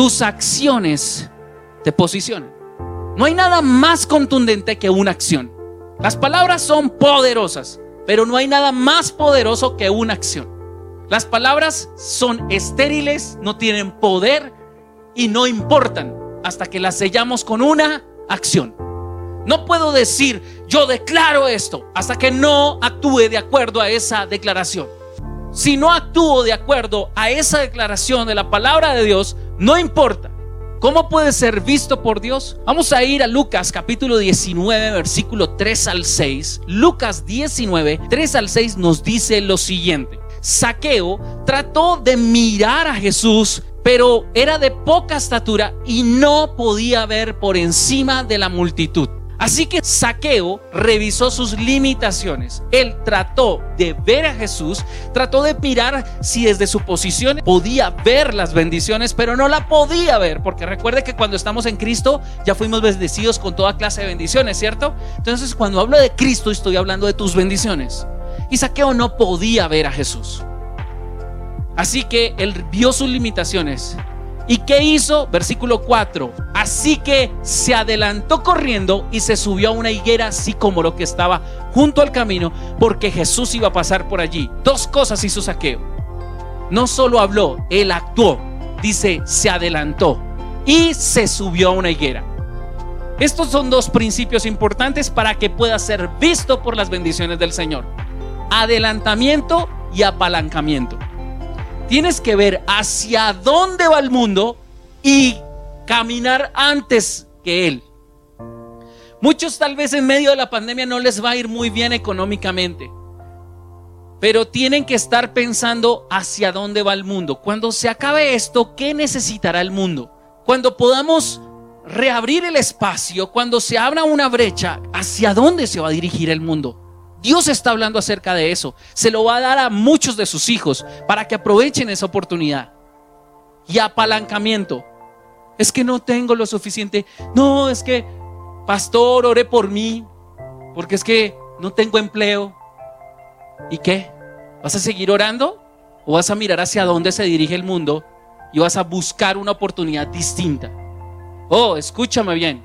tus acciones te posicionan. No hay nada más contundente que una acción. Las palabras son poderosas, pero no hay nada más poderoso que una acción. Las palabras son estériles, no tienen poder y no importan hasta que las sellamos con una acción. No puedo decir, yo declaro esto, hasta que no actúe de acuerdo a esa declaración. Si no actúo de acuerdo a esa declaración de la palabra de Dios, no importa. ¿Cómo puede ser visto por Dios? Vamos a ir a Lucas capítulo 19, versículo 3 al 6. Lucas 19, 3 al 6 nos dice lo siguiente. Saqueo trató de mirar a Jesús, pero era de poca estatura y no podía ver por encima de la multitud. Así que Saqueo revisó sus limitaciones. Él trató de ver a Jesús, trató de mirar si desde su posición podía ver las bendiciones, pero no la podía ver, porque recuerde que cuando estamos en Cristo ya fuimos bendecidos con toda clase de bendiciones, ¿cierto? Entonces cuando hablo de Cristo estoy hablando de tus bendiciones. Y Saqueo no podía ver a Jesús. Así que él vio sus limitaciones ¿Y qué hizo? Versículo 4. Así que se adelantó corriendo y se subió a una higuera así como lo que estaba junto al camino porque Jesús iba a pasar por allí. Dos cosas hizo Saqueo. No solo habló, él actuó. Dice, se adelantó y se subió a una higuera. Estos son dos principios importantes para que pueda ser visto por las bendiciones del Señor. Adelantamiento y apalancamiento. Tienes que ver hacia dónde va el mundo y caminar antes que él. Muchos tal vez en medio de la pandemia no les va a ir muy bien económicamente, pero tienen que estar pensando hacia dónde va el mundo. Cuando se acabe esto, ¿qué necesitará el mundo? Cuando podamos reabrir el espacio, cuando se abra una brecha, ¿hacia dónde se va a dirigir el mundo? Dios está hablando acerca de eso. Se lo va a dar a muchos de sus hijos para que aprovechen esa oportunidad. Y apalancamiento. Es que no tengo lo suficiente. No, es que, pastor, ore por mí. Porque es que no tengo empleo. ¿Y qué? ¿Vas a seguir orando? ¿O vas a mirar hacia dónde se dirige el mundo y vas a buscar una oportunidad distinta? Oh, escúchame bien.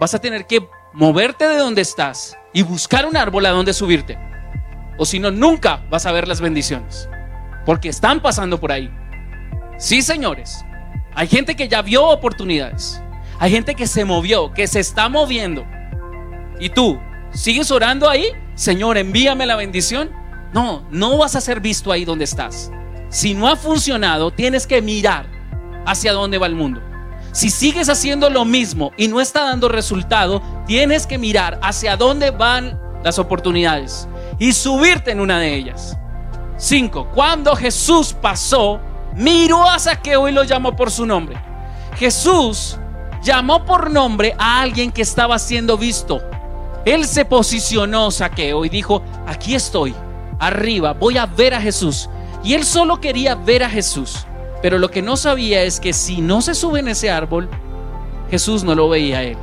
Vas a tener que moverte de donde estás y buscar un árbol a donde subirte. O si no, nunca vas a ver las bendiciones. Porque están pasando por ahí. Sí, señores. Hay gente que ya vio oportunidades. Hay gente que se movió, que se está moviendo. ¿Y tú sigues orando ahí? Señor, envíame la bendición. No, no vas a ser visto ahí donde estás. Si no ha funcionado, tienes que mirar hacia dónde va el mundo. Si sigues haciendo lo mismo y no está dando resultado, tienes que mirar hacia dónde van las oportunidades y subirte en una de ellas. 5. Cuando Jesús pasó, miró a Saqueo y lo llamó por su nombre. Jesús llamó por nombre a alguien que estaba siendo visto. Él se posicionó, Saqueo, y dijo, aquí estoy, arriba, voy a ver a Jesús. Y él solo quería ver a Jesús. Pero lo que no sabía es que si no se sube en ese árbol, Jesús no lo veía a él.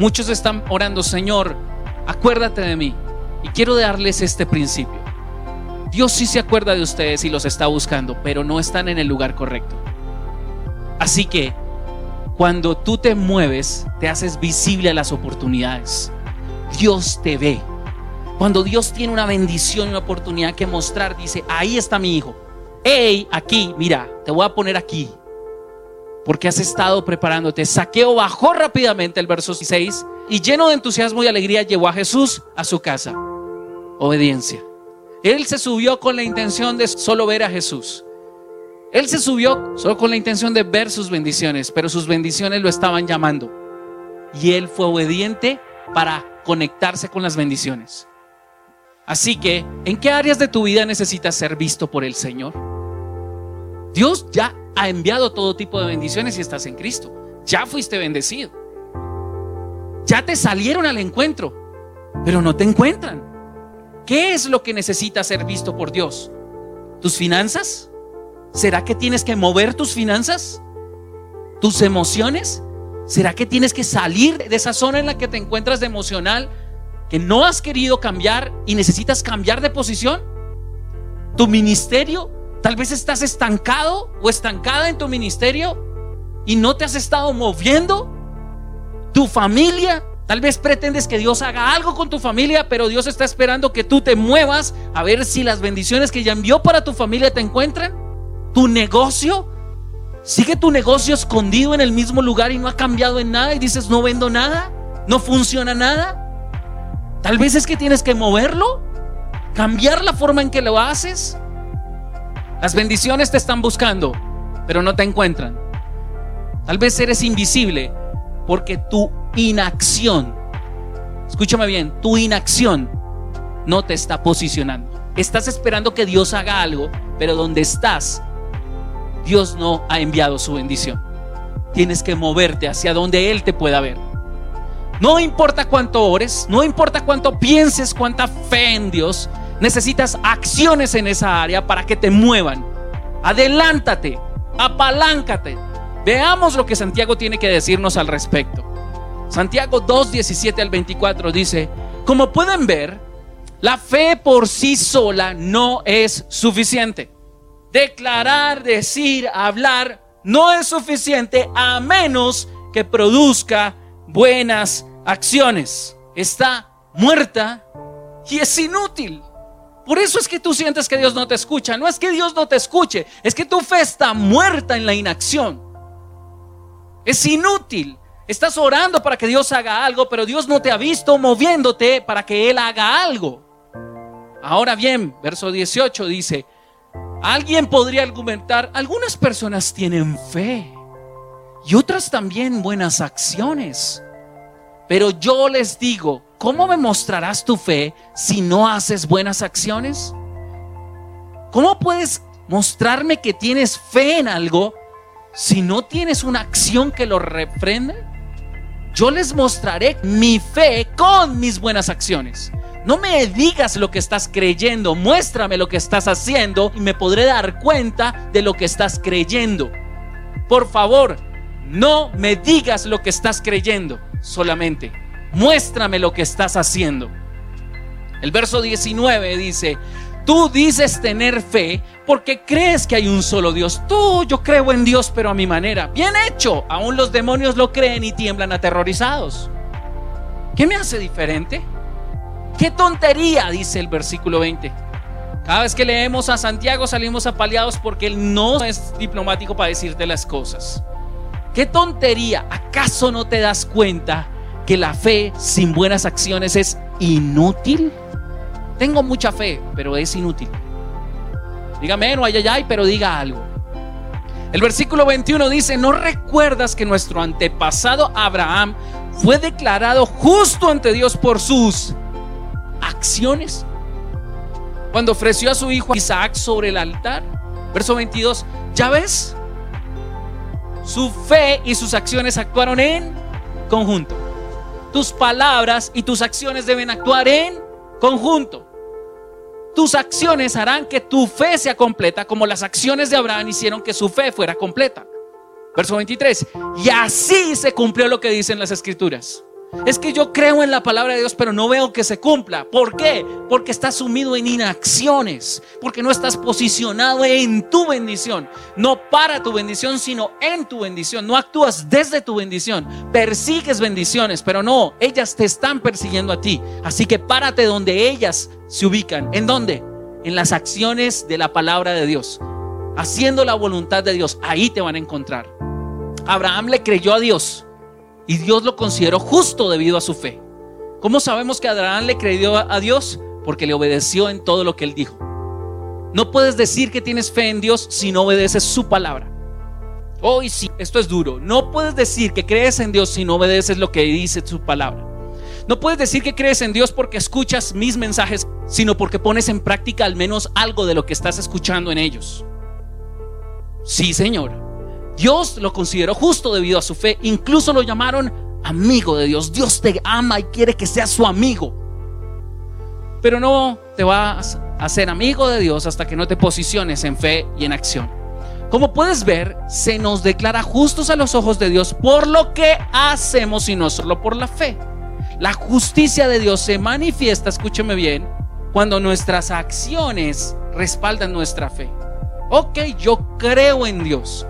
Muchos están orando, Señor, acuérdate de mí. Y quiero darles este principio. Dios sí se acuerda de ustedes y los está buscando, pero no están en el lugar correcto. Así que cuando tú te mueves, te haces visible a las oportunidades. Dios te ve. Cuando Dios tiene una bendición, una oportunidad que mostrar, dice, ahí está mi hijo hey, aquí, mira, te voy a poner aquí. Porque has estado preparándote. Saqueo bajó rápidamente el verso 6 y lleno de entusiasmo y alegría llevó a Jesús a su casa. Obediencia. Él se subió con la intención de solo ver a Jesús. Él se subió solo con la intención de ver sus bendiciones, pero sus bendiciones lo estaban llamando. Y él fue obediente para conectarse con las bendiciones. Así que, ¿en qué áreas de tu vida necesitas ser visto por el Señor? Dios ya ha enviado todo tipo de bendiciones y estás en Cristo. Ya fuiste bendecido. Ya te salieron al encuentro, pero no te encuentran. ¿Qué es lo que necesitas ser visto por Dios? ¿Tus finanzas? ¿Será que tienes que mover tus finanzas? ¿Tus emociones? ¿Será que tienes que salir de esa zona en la que te encuentras de emocional que no has querido cambiar y necesitas cambiar de posición? ¿Tu ministerio? Tal vez estás estancado o estancada en tu ministerio y no te has estado moviendo? ¿Tu familia? Tal vez pretendes que Dios haga algo con tu familia, pero Dios está esperando que tú te muevas a ver si las bendiciones que ya envió para tu familia te encuentran. ¿Tu negocio? ¿Sigue tu negocio escondido en el mismo lugar y no ha cambiado en nada y dices no vendo nada? ¿No funciona nada? Tal vez es que tienes que moverlo, cambiar la forma en que lo haces. Las bendiciones te están buscando, pero no te encuentran. Tal vez eres invisible porque tu inacción, escúchame bien, tu inacción no te está posicionando. Estás esperando que Dios haga algo, pero donde estás, Dios no ha enviado su bendición. Tienes que moverte hacia donde Él te pueda ver. No importa cuánto ores, no importa cuánto pienses, cuánta fe en Dios, necesitas acciones en esa área para que te muevan. Adelántate, apaláncate. Veamos lo que Santiago tiene que decirnos al respecto. Santiago 2, 17 al 24 dice, como pueden ver, la fe por sí sola no es suficiente. Declarar, decir, hablar no es suficiente a menos que produzca buenas acciones. Está muerta y es inútil. Por eso es que tú sientes que Dios no te escucha. No es que Dios no te escuche, es que tu fe está muerta en la inacción. Es inútil. Estás orando para que Dios haga algo, pero Dios no te ha visto moviéndote para que Él haga algo. Ahora bien, verso 18 dice, alguien podría argumentar, algunas personas tienen fe y otras también buenas acciones. Pero yo les digo, ¿cómo me mostrarás tu fe si no haces buenas acciones? ¿Cómo puedes mostrarme que tienes fe en algo si no tienes una acción que lo reprenda? yo les mostraré mi fe con mis buenas acciones. No me digas lo que estás creyendo, muéstrame lo que estás haciendo y me podré dar cuenta de lo que estás creyendo. Por favor, no me digas lo que estás creyendo, solamente muéstrame lo que estás haciendo. El verso 19 dice, Tú dices tener fe porque crees que hay un solo Dios. Tú, yo creo en Dios, pero a mi manera. Bien hecho. Aún los demonios lo creen y tiemblan aterrorizados. ¿Qué me hace diferente? ¿Qué tontería? Dice el versículo 20. Cada vez que leemos a Santiago salimos apaleados porque él no es diplomático para decirte las cosas. ¿Qué tontería? ¿Acaso no te das cuenta que la fe sin buenas acciones es inútil? Tengo mucha fe, pero es inútil. Dígame, no, ay, ay, pero diga algo. El versículo 21 dice, ¿no recuerdas que nuestro antepasado Abraham fue declarado justo ante Dios por sus acciones? Cuando ofreció a su hijo Isaac sobre el altar. Verso 22, ¿ya ves? Su fe y sus acciones actuaron en conjunto. Tus palabras y tus acciones deben actuar en conjunto tus acciones harán que tu fe sea completa, como las acciones de Abraham hicieron que su fe fuera completa. Verso 23. Y así se cumplió lo que dicen las escrituras. Es que yo creo en la palabra de Dios, pero no veo que se cumpla. ¿Por qué? Porque estás sumido en inacciones, porque no estás posicionado en tu bendición, no para tu bendición, sino en tu bendición. No actúas desde tu bendición, persigues bendiciones, pero no, ellas te están persiguiendo a ti. Así que párate donde ellas se ubican. ¿En dónde? En las acciones de la palabra de Dios, haciendo la voluntad de Dios. Ahí te van a encontrar. Abraham le creyó a Dios y Dios lo consideró justo debido a su fe. ¿Cómo sabemos que Abraham le creyó a Dios? Porque le obedeció en todo lo que él dijo. No puedes decir que tienes fe en Dios si no obedeces su palabra. Hoy sí, esto es duro. No puedes decir que crees en Dios si no obedeces lo que dice su palabra. No puedes decir que crees en Dios porque escuchas mis mensajes, sino porque pones en práctica al menos algo de lo que estás escuchando en ellos. Sí, Señor. Dios lo consideró justo debido a su fe. Incluso lo llamaron amigo de Dios. Dios te ama y quiere que seas su amigo. Pero no te vas a ser amigo de Dios hasta que no te posiciones en fe y en acción. Como puedes ver, se nos declara justos a los ojos de Dios por lo que hacemos y no solo por la fe. La justicia de Dios se manifiesta, escúcheme bien, cuando nuestras acciones respaldan nuestra fe. Ok, yo creo en Dios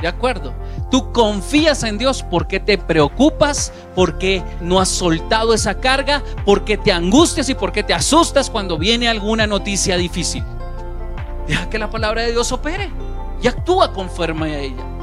De acuerdo. Tú confías en Dios porque te preocupas, porque no has soltado esa carga, porque te angustias y porque te asustas cuando viene alguna noticia difícil. Deja que la palabra de Dios opere y actúa conforme a ella.